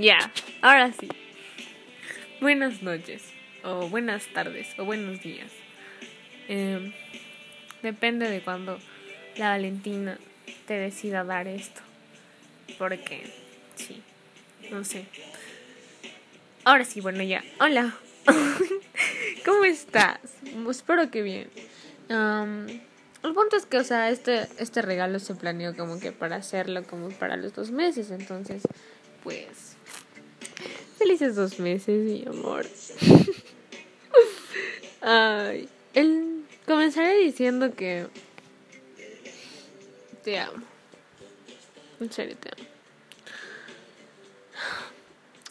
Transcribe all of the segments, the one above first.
Ya, ahora sí. Buenas noches, o buenas tardes, o buenos días. Em, depende de cuando la Valentina te decida dar esto. Porque, sí, no sé. Ahora sí, bueno, ya. Hola. ¿Cómo estás? Espero que bien. el punto es que, o sea, este, este regalo se planeó como que para hacerlo como para los dos meses. Entonces, pues... Felices dos meses, mi amor. Ay, el, comenzaré diciendo que te amo. En serio, te amo.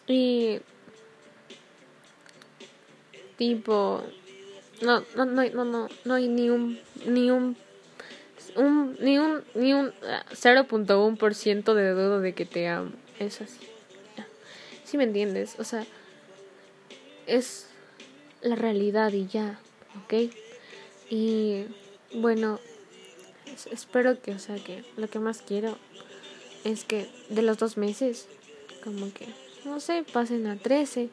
Y tipo no no no no no no hay ni un ni un un ni un ni un 0.1% de duda de que te amo. Es así. Si me entiendes, o sea, es la realidad y ya, ¿ok? Y bueno, espero que, o sea, que lo que más quiero es que de los dos meses, como que, no sé, pasen a 13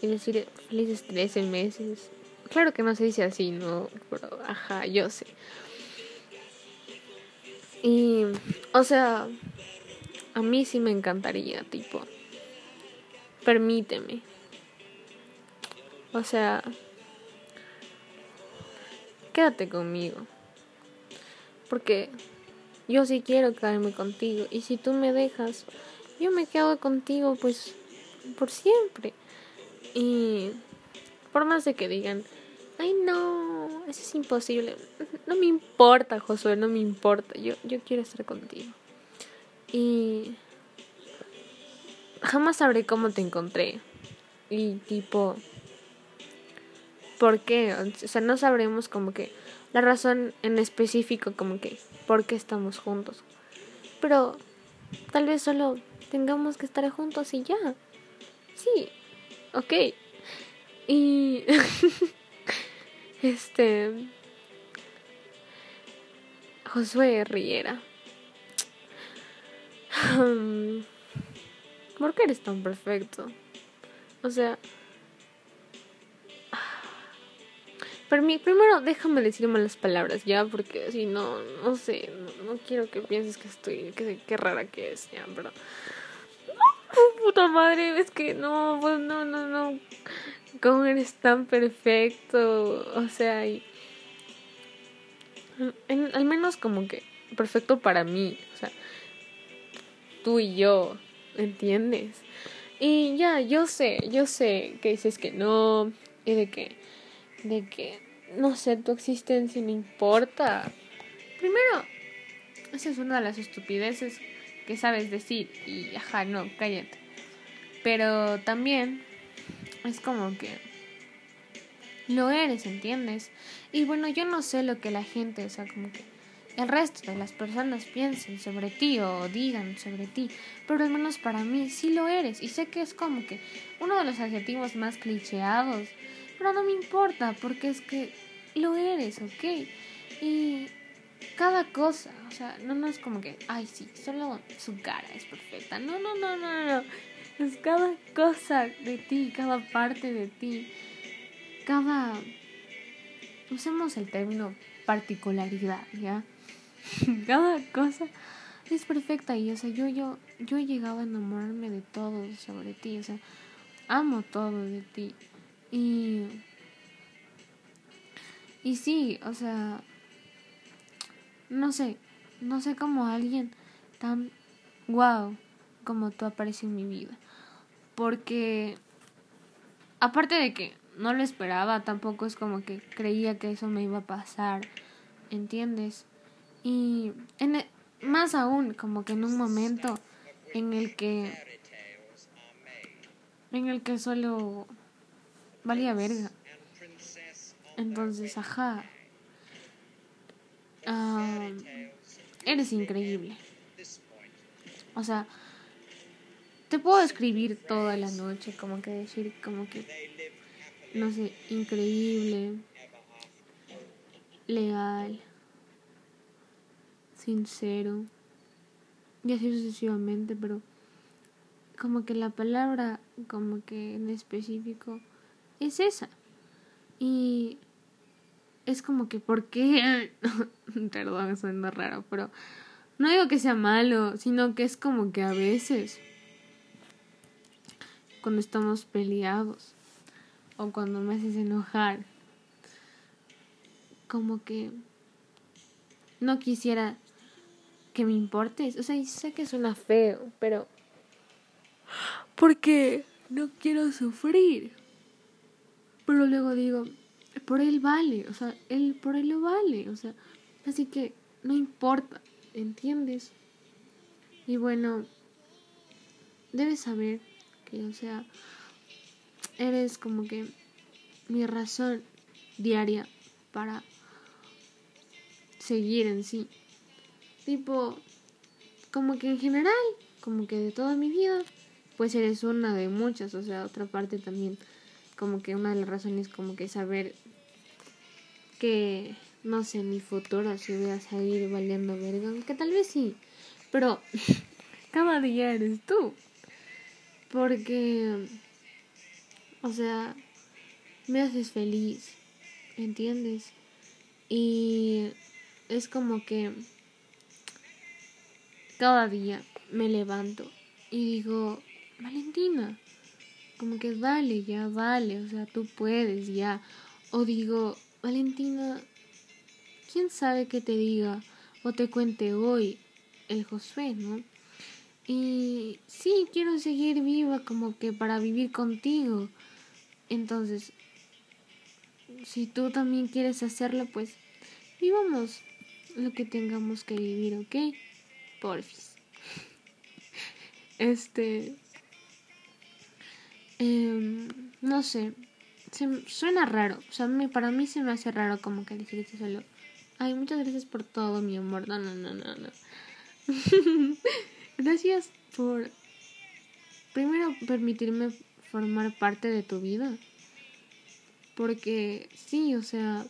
y decir felices 13 meses. Claro que no se dice así, ¿no? Pero, ajá, yo sé. Y, o sea, a mí sí me encantaría, tipo, permíteme. O sea, quédate conmigo. Porque yo sí quiero quedarme contigo. Y si tú me dejas, yo me quedo contigo pues por siempre. Y por más de que digan, ay no, eso es imposible. No me importa, Josué, no me importa. Yo, yo quiero estar contigo. Y jamás sabré cómo te encontré. Y tipo, ¿por qué? O sea, no sabremos como que la razón en específico, como que, ¿por qué estamos juntos? Pero tal vez solo tengamos que estar juntos y ya. Sí, ok. Y... este... Josué Riera. ¿Por qué eres tan perfecto? O sea... Pero primero déjame decirme las palabras ya, porque si no, no sé, no, quiero que pienses que estoy, que qué rara que es, ya, pero... puta madre, es que no, pues no, no, no. ¿Cómo eres tan perfecto? O sea, y... al menos como que perfecto para mí, o sea, tú y yo, ¿entiendes? Y ya, yo sé, yo sé que dices que no, y de que, de que, no sé, tu existencia no importa. Primero, esa es una de las estupideces que sabes decir y, ajá, no, cállate. Pero también es como que lo eres, ¿entiendes? Y bueno, yo no sé lo que la gente, o sea, como que el resto de las personas piensen sobre ti o digan sobre ti, pero al menos para mí sí lo eres y sé que es como que uno de los adjetivos más clicheados, pero no me importa porque es que lo eres, ¿ok? Y cada cosa, o sea, no, no es como que, ay, sí, solo su cara es perfecta, no, no, no, no, no, es cada cosa de ti, cada parte de ti, cada, usemos el término particularidad, ¿ya? cada cosa es perfecta y o sea yo yo yo he llegado a enamorarme de todo sobre ti o sea amo todo de ti. Y y sí o sea no sé no sé cómo alguien tan wow como tú aparece en mi vida. Porque aparte de que no lo esperaba tampoco es como que creía que eso me iba a pasar entiendes y en e, más aún, como que en un momento en el que en el que solo valía verga. Entonces, ajá. eres increíble. O sea, te puedo escribir toda la noche, como que decir, como que, no sé, increíble, legal sincero y así sucesivamente, pero como que la palabra, como que en específico, es esa. Y es como que, ¿por qué? Perdón, suena raro, pero no digo que sea malo, sino que es como que a veces, cuando estamos peleados, o cuando me haces enojar, como que no quisiera que me importes. O sea, sé que suena feo, pero... Porque no quiero sufrir. Pero luego digo, por él vale, o sea, él por él lo vale, o sea, así que no importa, ¿entiendes? Y bueno, debes saber que, o sea, eres como que mi razón diaria para seguir en sí. Tipo, como que en general, como que de toda mi vida, pues eres una de muchas, o sea, otra parte también, como que una de las razones como que saber que, no sé, mi futuro si voy a salir valiendo verga, que tal vez sí, pero cada día eres tú, porque, o sea, me haces feliz, ¿entiendes? Y es como que cada día me levanto y digo, Valentina, como que vale, ya vale, o sea, tú puedes, ya. O digo, Valentina, ¿quién sabe qué te diga o te cuente hoy el Josué, no? Y sí, quiero seguir viva como que para vivir contigo. Entonces, si tú también quieres hacerlo, pues vivamos lo que tengamos que vivir, ¿ok? Porfis. Este. Em, no sé. Se, suena raro. O sea, para mí se me hace raro como que decirte solo. Ay, muchas gracias por todo, mi amor. No, no, no, no, no. gracias por. Primero, permitirme formar parte de tu vida. Porque sí, o sea.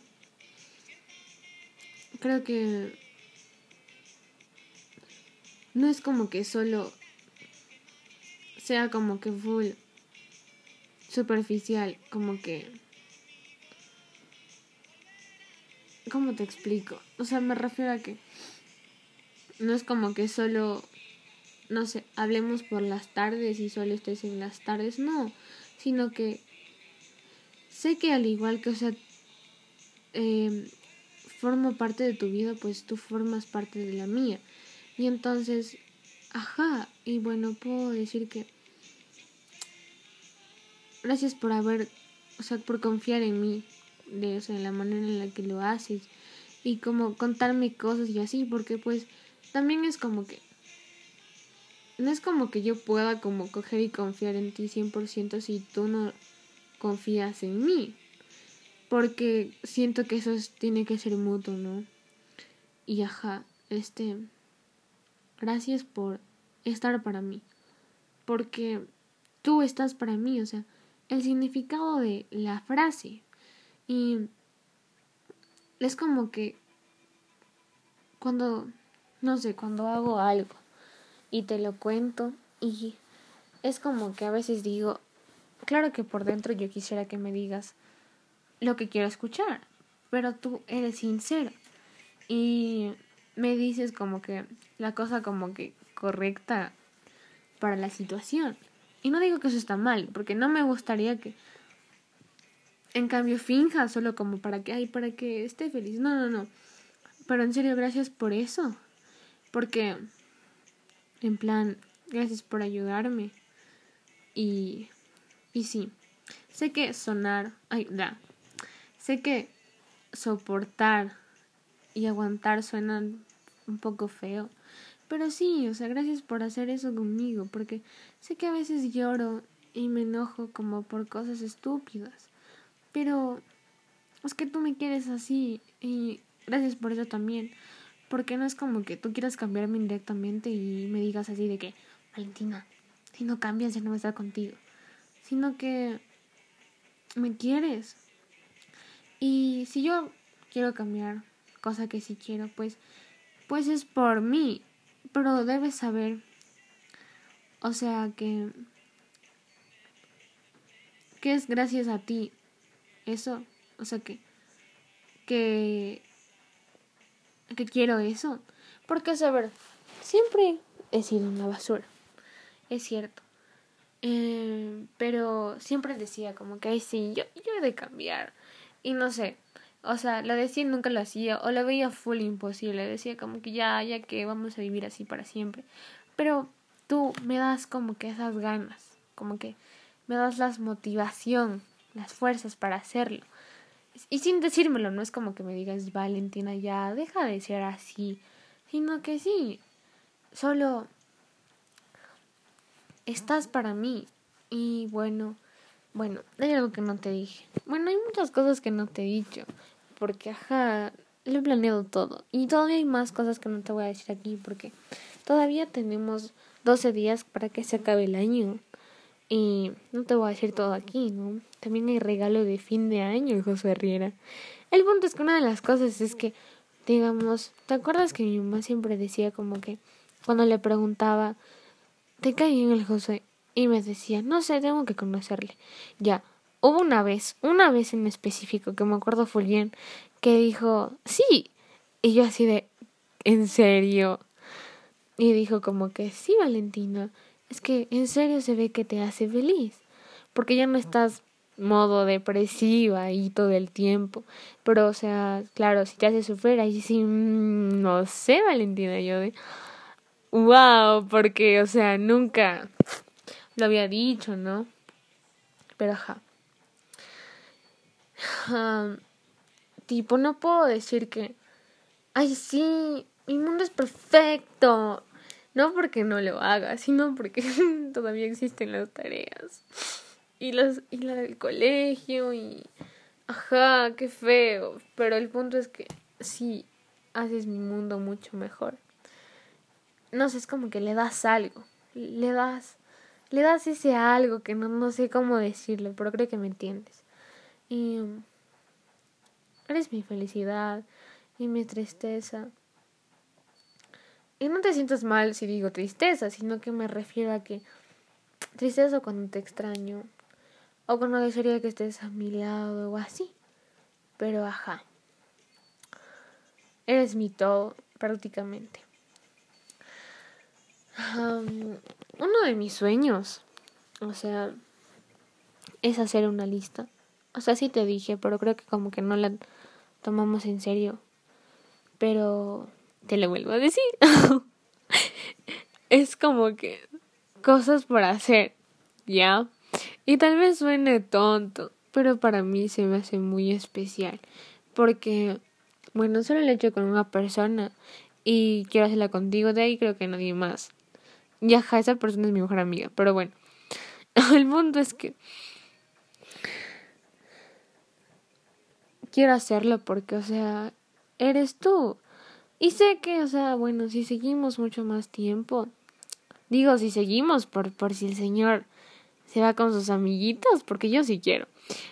Creo que no es como que solo sea como que full superficial, como que... ¿Cómo te explico? O sea, me refiero a que no es como que solo, no sé, hablemos por las tardes y solo estés en las tardes, no, sino que sé que al igual que, o sea, eh, formo parte de tu vida, pues tú formas parte de la mía. Y entonces, ajá, y bueno, puedo decir que gracias por haber, o sea, por confiar en mí, de, o sea, la manera en la que lo haces y como contarme cosas y así, porque pues también es como que no es como que yo pueda como coger y confiar en ti 100% si tú no confías en mí. Porque siento que eso tiene que ser mutuo, ¿no? Y ajá, este Gracias por estar para mí. Porque tú estás para mí, o sea, el significado de la frase. Y es como que cuando, no sé, cuando hago algo y te lo cuento y es como que a veces digo, claro que por dentro yo quisiera que me digas lo que quiero escuchar, pero tú eres sincero y me dices como que la cosa como que correcta para la situación. Y no digo que eso está mal, porque no me gustaría que en cambio finja solo como para que ay, para que esté feliz. No, no, no. Pero en serio, gracias por eso. Porque en plan, gracias por ayudarme. Y y sí, sé que sonar, ay, da. Sé que soportar y aguantar suenan un poco feo. Pero sí, o sea, gracias por hacer eso conmigo, porque sé que a veces lloro y me enojo como por cosas estúpidas. Pero es que tú me quieres así y gracias por eso también. Porque no es como que tú quieras cambiarme indirectamente y me digas así de que, Valentina, si no cambias ya no voy a contigo. Sino que me quieres. Y si yo quiero cambiar, cosa que sí quiero, pues, pues es por mí pero debes saber, O sea que... Que es gracias a ti. Eso. O sea que... Que... Que quiero eso. Porque, a ver, siempre he sido una basura. Es cierto. Eh, pero siempre decía como que, ay, sí, yo, yo he de cambiar. Y no sé, o sea, lo decía y nunca lo hacía, o lo veía full imposible. Decía como que ya, ya que vamos a vivir así para siempre. Pero tú me das como que esas ganas, como que me das la motivación, las fuerzas para hacerlo. Y sin decírmelo, no es como que me digas, Valentina, ya, deja de ser así, sino que sí, solo estás para mí. Y bueno, bueno, hay algo que no te dije. Bueno, hay muchas cosas que no te he dicho, porque ajá, lo he planeado todo. Y todavía hay más cosas que no te voy a decir aquí, porque todavía tenemos 12 días para que se acabe el año. Y no te voy a decir todo aquí, ¿no? También hay regalo de fin de año, José Riera. El punto es que una de las cosas es que, digamos, ¿te acuerdas que mi mamá siempre decía como que cuando le preguntaba, ¿te cae bien el José? Y me decía, no sé, tengo que conocerle. Ya, hubo una vez, una vez en específico, que me acuerdo full bien, que dijo, sí. Y yo así de, ¿en serio? Y dijo como que, sí, Valentina, es que en serio se ve que te hace feliz. Porque ya no estás modo depresiva y todo el tiempo. Pero, o sea, claro, si te hace sufrir, ahí sí, mm, no sé, Valentina, yo de, wow, porque, o sea, nunca lo había dicho, ¿no? Pero, ajá. Tipo, no puedo decir que, ay, sí, mi mundo es perfecto. No porque no lo haga, sino porque todavía existen las tareas. Y las y la del colegio y ajá, qué feo, pero el punto es que sí haces mi mundo mucho mejor. No sé, es como que le das algo, le das le das ese algo que no, no sé cómo decirlo, pero creo que me entiendes. Y eres mi felicidad y mi tristeza. Y no te sientas mal si digo tristeza, sino que me refiero a que tristeza cuando te extraño o cuando desearía que estés a mi lado o así. Pero ajá. Eres mi todo, prácticamente. uno de mis sueños, o sea, es hacer una lista. O sea, sí te dije, pero creo que como que no la tomamos en serio. Pero te lo vuelvo a decir. es como que cosas por hacer, ¿ya? Y tal vez suene tonto, pero para mí se me hace muy especial. Porque, bueno, solo lo he hecho con una persona y quiero hacerla contigo, de ahí creo que nadie más. Ya, esa persona es mi mejor amiga, pero bueno. El mundo es que quiero hacerlo porque, o sea, eres tú. Y sé que, o sea, bueno, si seguimos mucho más tiempo, digo, si seguimos por, por si el Señor se va con sus amiguitos, porque yo sí quiero.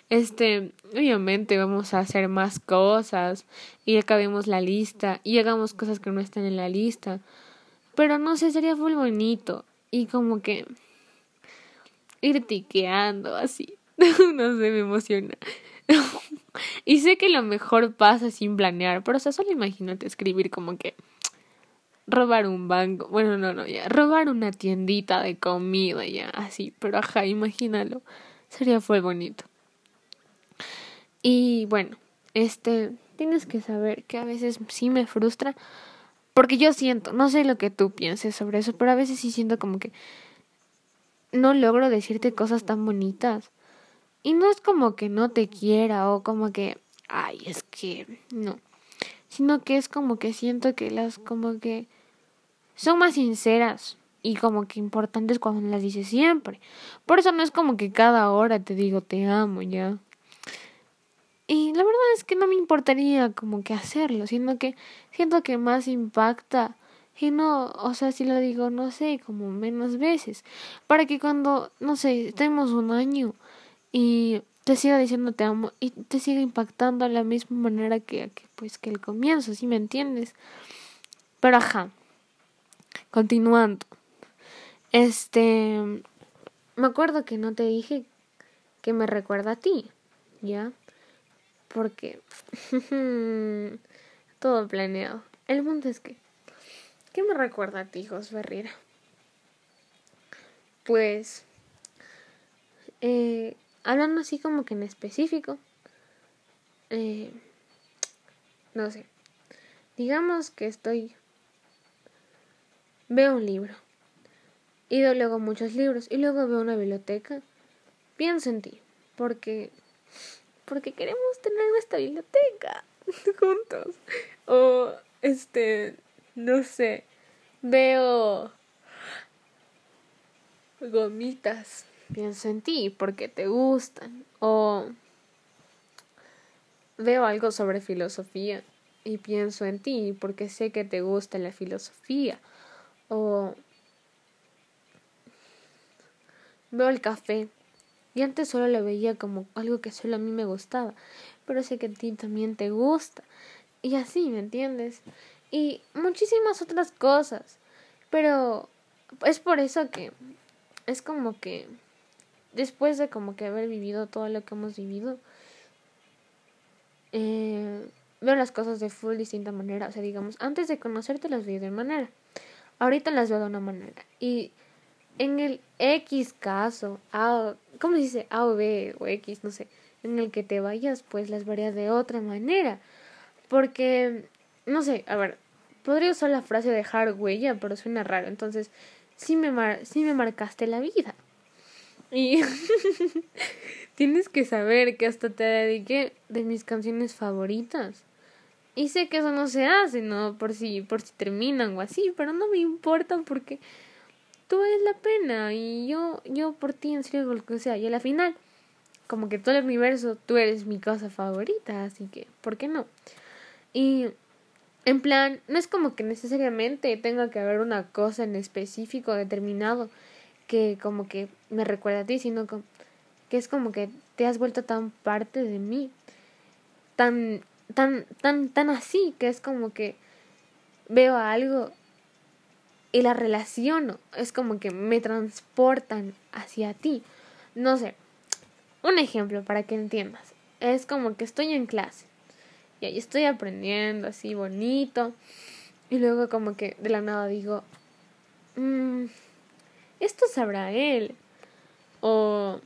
Este, obviamente vamos a hacer más cosas y acabemos la lista y hagamos cosas que no están en la lista. Pero no sé, sería muy bonito y como que ir tiqueando así. no sé, me emociona. y sé que lo mejor pasa sin planear, pero o sea, solo imagínate escribir como que robar un banco, bueno, no, no, ya, robar una tiendita de comida, ya, así, pero ajá, imagínalo, sería fue bonito. Y bueno, este, tienes que saber que a veces sí me frustra, porque yo siento, no sé lo que tú pienses sobre eso, pero a veces sí siento como que no logro decirte cosas tan bonitas. Y no es como que no te quiera o como que, ay, es que no. Sino que es como que siento que las como que son más sinceras y como que importantes cuando las dices siempre. Por eso no es como que cada hora te digo te amo ya. Y la verdad es que no me importaría como que hacerlo, sino que siento que más impacta y no, o sea, si lo digo, no sé, como menos veces, para que cuando, no sé, estemos un año y te siga diciendo te amo y te siga impactando de la misma manera que, que pues que el comienzo, ¿sí me entiendes? Pero ajá, continuando. Este, me acuerdo que no te dije que me recuerda a ti, ¿ya? Porque todo planeado. El punto es que, ¿qué me recuerda a ti, José Ferreira? Pues, eh, hablando así como que en específico, eh, no sé, digamos que estoy, veo un libro, y luego muchos libros, y luego veo una biblioteca, pienso en ti, porque, porque queremos tener esta biblioteca juntos, o este, no sé, veo gomitas, pienso en ti porque te gustan, o veo algo sobre filosofía y pienso en ti porque sé que te gusta la filosofía. O veo el café y antes solo lo veía como algo que solo a mí me gustaba, pero sé que a ti también te gusta. Y así, ¿me entiendes? Y muchísimas otras cosas. Pero es por eso que es como que después de como que haber vivido todo lo que hemos vivido, eh, veo las cosas de full distinta manera. O sea, digamos, antes de conocerte las vi de una manera. Ahorita las veo de una manera. Y en el X caso, A, ¿cómo dice? A o B o X, no sé. En el que te vayas, pues las vería de otra manera. Porque, no sé, a ver, podría usar la frase dejar huella, pero suena raro. Entonces, sí me, mar sí me marcaste la vida. Y tienes que saber que hasta te dediqué de mis canciones favoritas. Y sé que eso no se hace, ¿no? Por si, por si terminan o así, pero no me importa porque tú vales la pena y yo, yo por ti en serio lo que sea. Y a la final, como que todo el universo, tú eres mi cosa favorita, así que, ¿por qué no? Y en plan, no es como que necesariamente tenga que haber una cosa en específico determinado que como que me recuerda a ti, sino que, es como que te has vuelto tan parte de mí, tan, tan, tan, tan así, que es como que veo algo y la relaciono, es como que me transportan hacia ti. No sé, un ejemplo para que entiendas, es como que estoy en clase y ahí estoy aprendiendo así bonito y luego como que de la nada digo, mmm, esto sabrá él. O...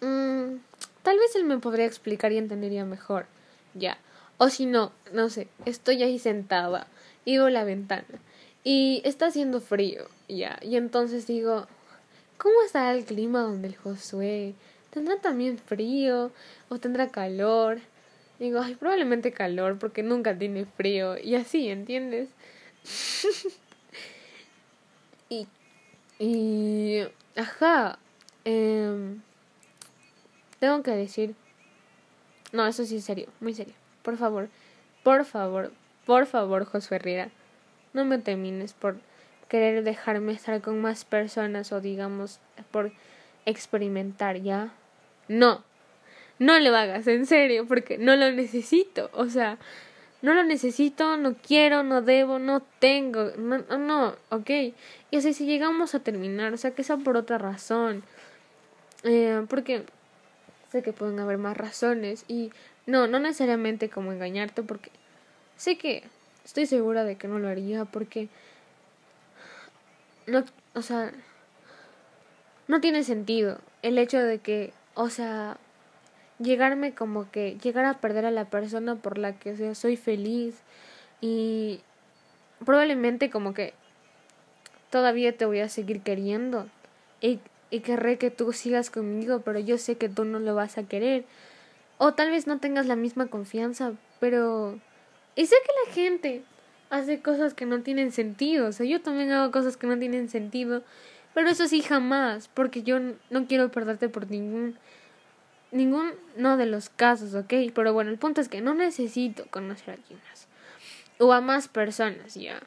Mm, tal vez él me podría explicar y entendería mejor. Ya. O si no, no sé, estoy ahí sentada y veo la ventana y está haciendo frío, ya. Y entonces digo, ¿cómo estará el clima donde el Josué? ¿Tendrá también frío o tendrá calor? Digo, ay, probablemente calor porque nunca tiene frío y así, ¿entiendes? y y, ajá, eh, tengo que decir, no, eso sí es serio, muy serio. Por favor, por favor, por favor, Josué Herrera, no me termines por querer dejarme estar con más personas o digamos por experimentar, ¿ya? No, no lo hagas, en serio, porque no lo necesito, o sea, no lo necesito, no quiero, no debo, no tengo, no, no, ok. Y así si llegamos a terminar, o sea, que sea por otra razón. Eh, porque sé que pueden haber más razones y no, no necesariamente como engañarte porque sé que estoy segura de que no lo haría porque no, o sea, no tiene sentido el hecho de que, o sea, llegarme como que llegar a perder a la persona por la que soy feliz y probablemente como que todavía te voy a seguir queriendo y, y querré que tú sigas conmigo, pero yo sé que tú no lo vas a querer. O tal vez no tengas la misma confianza, pero... Y sé que la gente hace cosas que no tienen sentido, o sea, yo también hago cosas que no tienen sentido, pero eso sí jamás, porque yo no quiero perderte por ningún ningún no de los casos, ¿ok? Pero bueno, el punto es que no necesito conocer a alguien más. O a más personas, ya.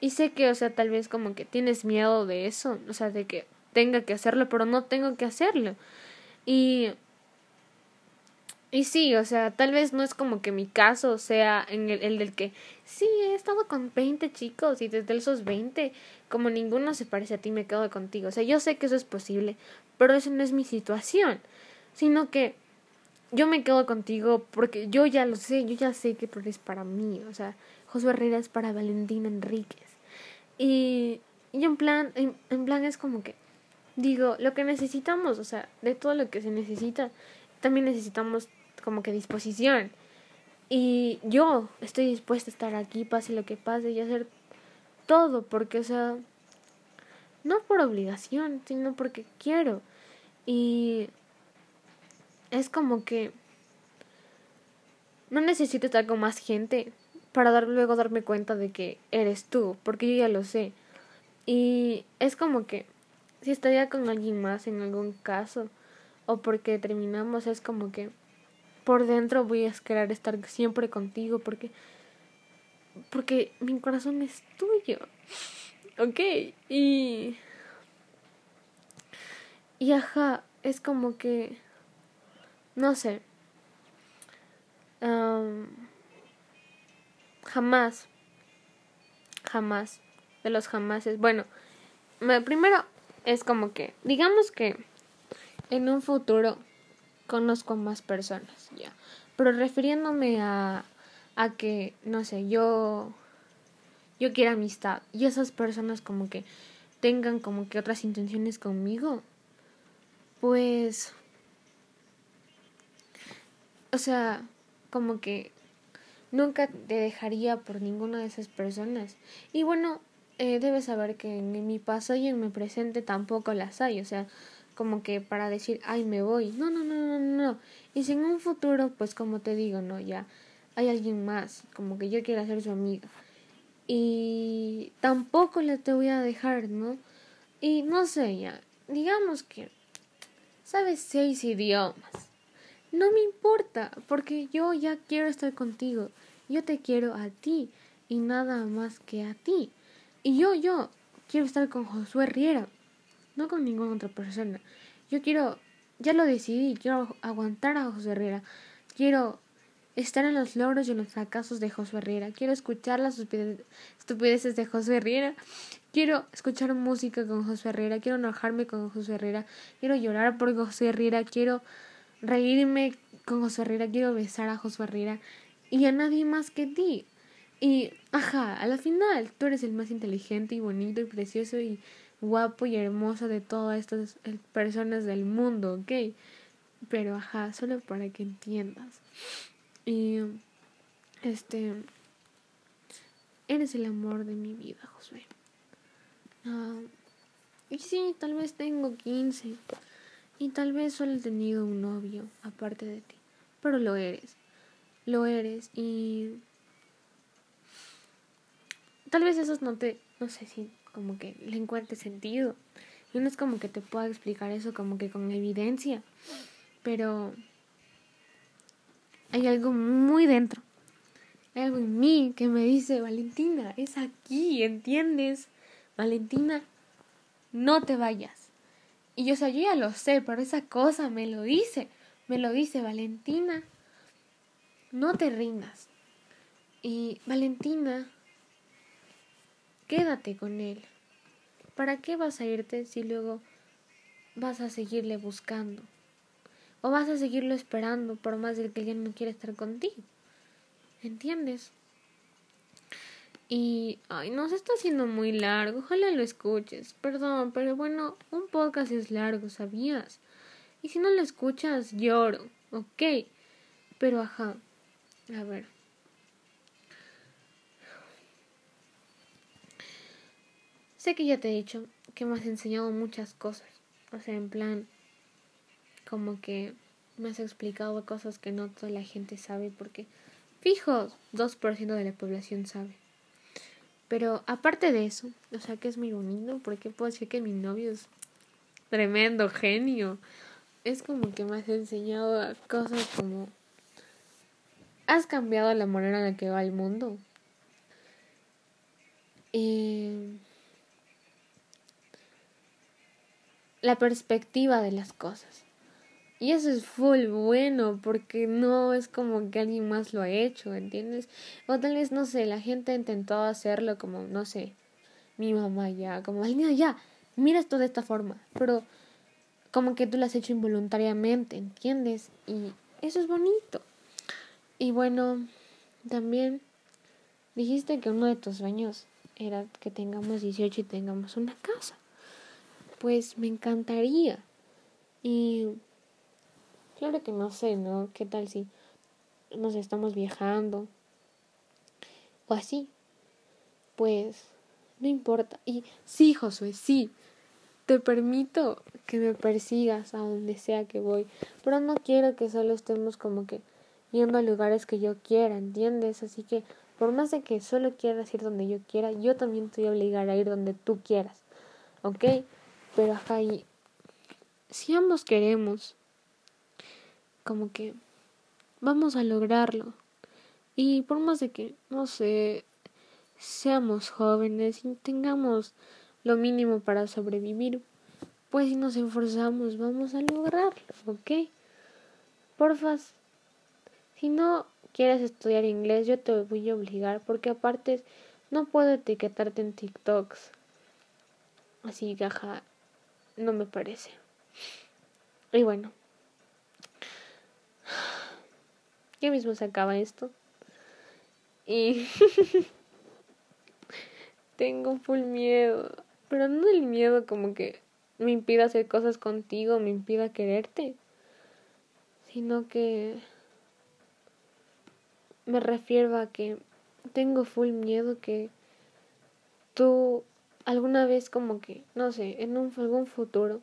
Y sé que, o sea, tal vez como que tienes miedo de eso, o sea, de que tenga que hacerlo, pero no tengo que hacerlo. Y Y sí, o sea, tal vez no es como que mi caso sea en el, el del que sí, he estado con 20 chicos y desde esos 20, como ninguno se parece a ti, me quedo contigo. O sea, yo sé que eso es posible, pero eso no es mi situación, sino que yo me quedo contigo porque yo ya lo sé, yo ya sé que tú eres para mí, o sea, Josué Herrera es para Valentina Enríquez. Y, y en plan, en, en plan es como que, digo, lo que necesitamos, o sea, de todo lo que se necesita, también necesitamos como que disposición. Y yo estoy dispuesta a estar aquí, pase lo que pase, y hacer todo, porque, o sea, no por obligación, sino porque quiero. Y es como que no necesito estar con más gente para dar, luego darme cuenta de que eres tú, porque yo ya lo sé. Y es como que si estaría con alguien más en algún caso, o porque terminamos, es como que por dentro voy a querer estar siempre contigo, porque, porque mi corazón es tuyo. Ok, y. Y ajá, es como que no sé. jamás. Jamás. De los jamases. Bueno, primero es como que, digamos que en un futuro conozco más personas, ya. Pero refiriéndome a, a que, no sé, yo, yo quiero amistad y esas personas como que tengan como que otras intenciones conmigo, pues o sea, como que nunca te dejaría por ninguna de esas personas. Y bueno, eh, debes saber que en mi pasado y en mi presente tampoco las hay, o sea, como que para decir, ay, me voy. No, no, no, no, no. Y si en un futuro, pues como te digo, no, ya hay alguien más, como que yo quiero ser su amiga. Y tampoco le te voy a dejar, ¿no? Y no sé, ya, digamos que sabes seis idiomas no me importa, porque yo ya quiero estar contigo. Yo te quiero a ti y nada más que a ti. Y yo, yo quiero estar con Josué Riera, no con ninguna otra persona. Yo quiero, ya lo decidí, quiero aguantar a Josué Riera. Quiero estar en los logros y en los fracasos de Josué Riera. Quiero escuchar las estupideces de Josué Riera. Quiero escuchar música con Josué Riera. Quiero enojarme con Josué Riera. Quiero llorar por Josué Riera. Quiero reírme con José Herrera, quiero besar a José Herrera y a nadie más que ti. Y, ajá, a la final, tú eres el más inteligente y bonito y precioso y guapo y hermoso de todas estas eh, personas del mundo, ¿ok? Pero, ajá, solo para que entiendas. Y, este, eres el amor de mi vida, Josué. Ah, y sí, tal vez tengo 15, y tal vez solo he tenido un novio aparte de ti, pero lo eres, lo eres y tal vez eso no te, no sé si como que le encuentre sentido. Y no es como que te pueda explicar eso como que con evidencia, pero hay algo muy dentro. Hay algo en mí que me dice, Valentina, es aquí, ¿entiendes? Valentina, no te vayas. Y yo, o yo ya lo sé, pero esa cosa me lo dice, me lo dice Valentina. No te rindas. Y Valentina, quédate con él. ¿Para qué vas a irte si luego vas a seguirle buscando? O vas a seguirlo esperando por más de que él no quiere estar contigo. ¿Entiendes? Y, ay, no se está haciendo muy largo, ojalá lo escuches. Perdón, pero bueno, un podcast es largo, ¿sabías? Y si no lo escuchas, lloro, ok. Pero, ajá, a ver. Sé que ya te he dicho que me has enseñado muchas cosas. O sea, en plan, como que me has explicado cosas que no toda la gente sabe porque, fijo, 2% de la población sabe. Pero aparte de eso, o sea que es muy bonito, porque puedo decir que mi novio es tremendo genio. Es como que me has enseñado cosas como... Has cambiado la manera en la que va el mundo. Y... La perspectiva de las cosas. Y eso es full bueno porque no es como que alguien más lo ha hecho, ¿entiendes? O tal vez, no sé, la gente ha intentado hacerlo como, no sé, mi mamá ya, como, alguien ya, mira esto de esta forma, pero como que tú lo has hecho involuntariamente, ¿entiendes? Y eso es bonito. Y bueno, también dijiste que uno de tus sueños era que tengamos 18 y tengamos una casa. Pues me encantaría. Y claro que no sé, ¿no? ¿Qué tal si nos estamos viajando? O así. Pues no importa. Y sí, Josué, sí. Te permito que me persigas a donde sea que voy. Pero no quiero que solo estemos como que yendo a lugares que yo quiera, ¿entiendes? Así que por más de que solo quieras ir donde yo quiera, yo también estoy obligada a ir donde tú quieras, ¿ok? Pero acá y si ambos queremos, como que vamos a lograrlo. Y por más de que, no sé, seamos jóvenes y tengamos lo mínimo para sobrevivir, pues si nos esforzamos vamos a lograrlo, ¿ok? Porfas, si no quieres estudiar inglés, yo te voy a obligar porque aparte no puedo etiquetarte en TikToks. Así que, no me parece. Y bueno, ya mismo se acaba esto. Y tengo full miedo. Pero no el miedo como que me impida hacer cosas contigo, me impida quererte. Sino que me refiero a que tengo full miedo que tú alguna vez como que, no sé, en un, algún futuro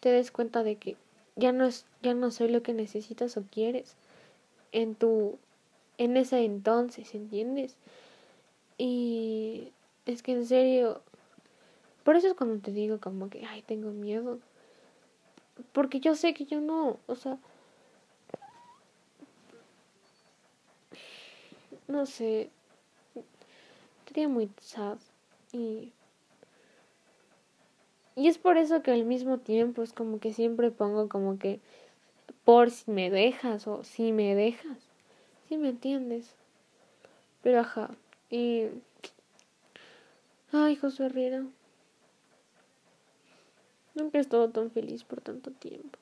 te des cuenta de que ya no es, ya no soy lo que necesitas o quieres en tu, en ese entonces, ¿entiendes? Y es que en serio, por eso es cuando te digo como que, ay, tengo miedo. Porque yo sé que yo no, o sea, no sé, estaría muy sad y y es por eso que al mismo tiempo es como que siempre pongo como que por si me dejas o si me dejas. ¿Sí me entiendes? Pero ajá. Y... Ay, José Herrera. Nunca he estado tan feliz por tanto tiempo.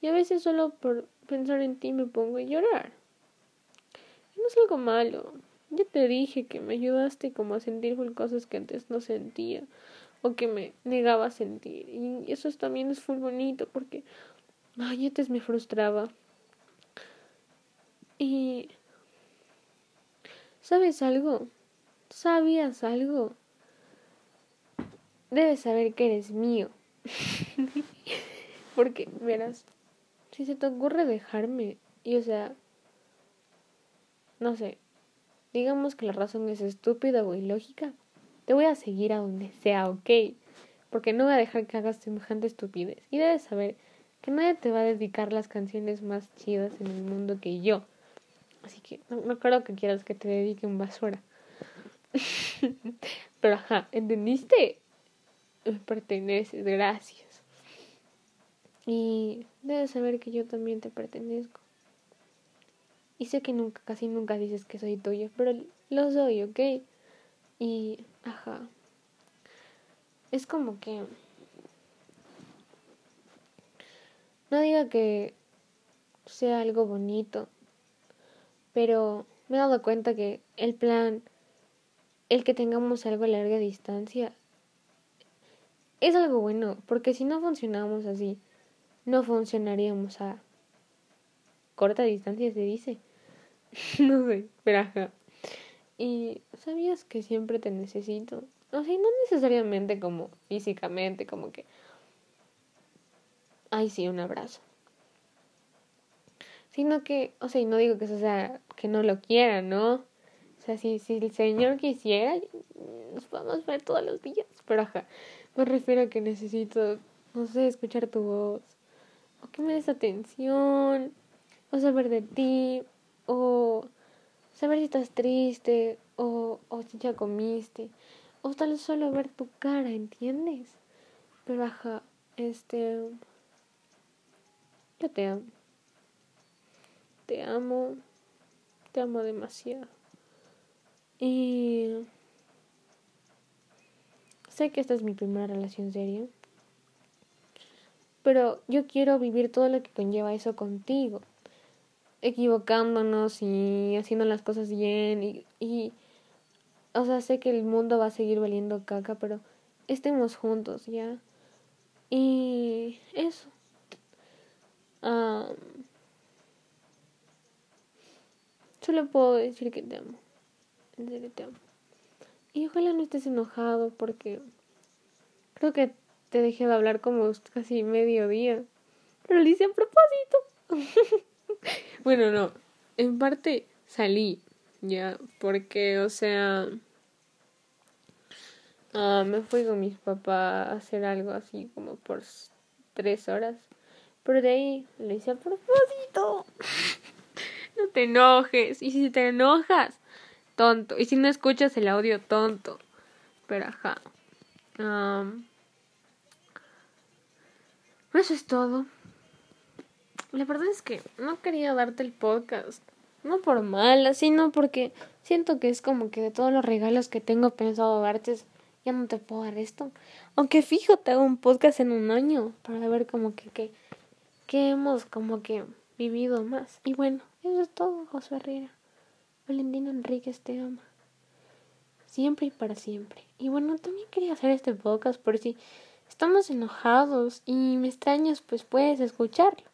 Y a veces solo por pensar en ti me pongo a llorar no es algo malo. Ya te dije que me ayudaste como a sentir cosas que antes no sentía o que me negaba a sentir. Y eso también es muy bonito porque ay, antes me frustraba. Y ¿sabes algo? ¿Sabías algo? Debes saber que eres mío. porque, verás, si se te ocurre dejarme, y o sea, no sé, digamos que la razón es estúpida o ilógica, te voy a seguir a donde sea, ¿ok? Porque no voy a dejar que hagas semejante estupidez. Y debes saber que nadie te va a dedicar las canciones más chidas en el mundo que yo. Así que no, creo que quieras que te dediquen basura. Pero ajá, ¿entendiste? Me perteneces, gracias. Y debes saber que yo también te pertenezco. Y sé que nunca, casi nunca dices que soy tuyo, pero lo soy, ¿ok? Y, ajá. Es como que... No diga que sea algo bonito, pero me he dado cuenta que el plan, el que tengamos algo a larga distancia, es algo bueno, porque si no funcionamos así, no funcionaríamos a corta distancia, se dice. no sé, pero ajá. Y sabías que siempre te necesito. O sea, no necesariamente como físicamente, como que. Ay, sí, un abrazo. Sino que, o sea, y no digo que eso sea que no lo quiera, ¿no? O sea, si, si el Señor quisiera, nos podemos ver todos los días. Pero ajá, me refiero a que necesito, no sé, escuchar tu voz. O que me des atención. O saber de ti o saber si estás triste, o, o si ya comiste, o tal solo ver tu cara, ¿entiendes? Pero ajá, este, Yo te amo. Te amo. Te amo demasiado. Y sé que esta es mi primera relación seria. Pero yo quiero vivir todo lo que conlleva eso contigo. Equivocándonos y haciendo las cosas bien. Y, y o sea, sé que el mundo va a seguir valiendo caca, pero estemos juntos, ¿ya? Y eso. Solo puedo decir que te amo. En serio te amo. Y ojalá no estés enojado porque creo que te dejé de hablar como casi medio día. Pero lo hice a propósito. bueno, no. En parte salí, ya, porque, o sea, uh, me fui con mis papás a hacer algo así como por tres horas. Pero de ahí lo hice a propósito. no te enojes. Y si te enojas, tonto. Y si no escuchas el audio, tonto. Pero ajá. eso es todo. La verdad es que no quería darte el podcast. No por mala, sino porque siento que es como que de todos los regalos que tengo pensado darte, ya no te puedo dar esto. Aunque fijo, te hago un podcast en un año para ver como que, que, que hemos como que vivido más. Y bueno, eso es todo, José Herrera. Valentina Enríquez te ama. Siempre y para siempre. Y bueno, también quería hacer este podcast por si estamos enojados y me extrañas, pues puedes escucharlo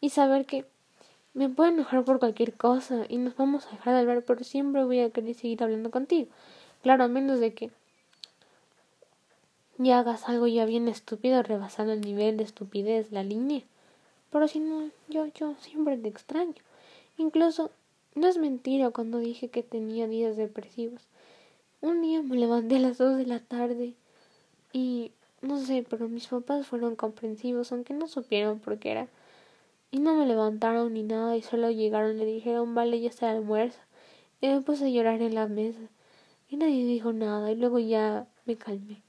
y saber que me puedo enojar por cualquier cosa y nos vamos a dejar de hablar, pero siempre voy a querer seguir hablando contigo. Claro, a menos de que ya hagas algo ya bien estúpido, rebasando el nivel de estupidez, la línea. Pero si no, yo, yo siempre te extraño. Incluso no es mentira cuando dije que tenía días depresivos. Un día me levanté a las dos de la tarde y no sé, pero mis papás fueron comprensivos, aunque no supieron por qué era. Y no me levantaron ni nada y solo llegaron y le dijeron, vale, ya está el almuerzo. Y me puse a llorar en la mesa. Y nadie dijo nada y luego ya me calmé.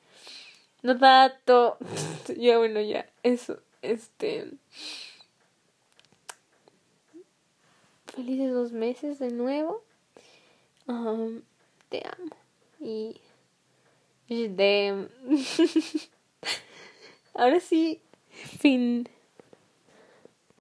No tanto. ya bueno, ya, eso, este... felices dos meses de nuevo. te amo. Y. De. Ahora sí, fin.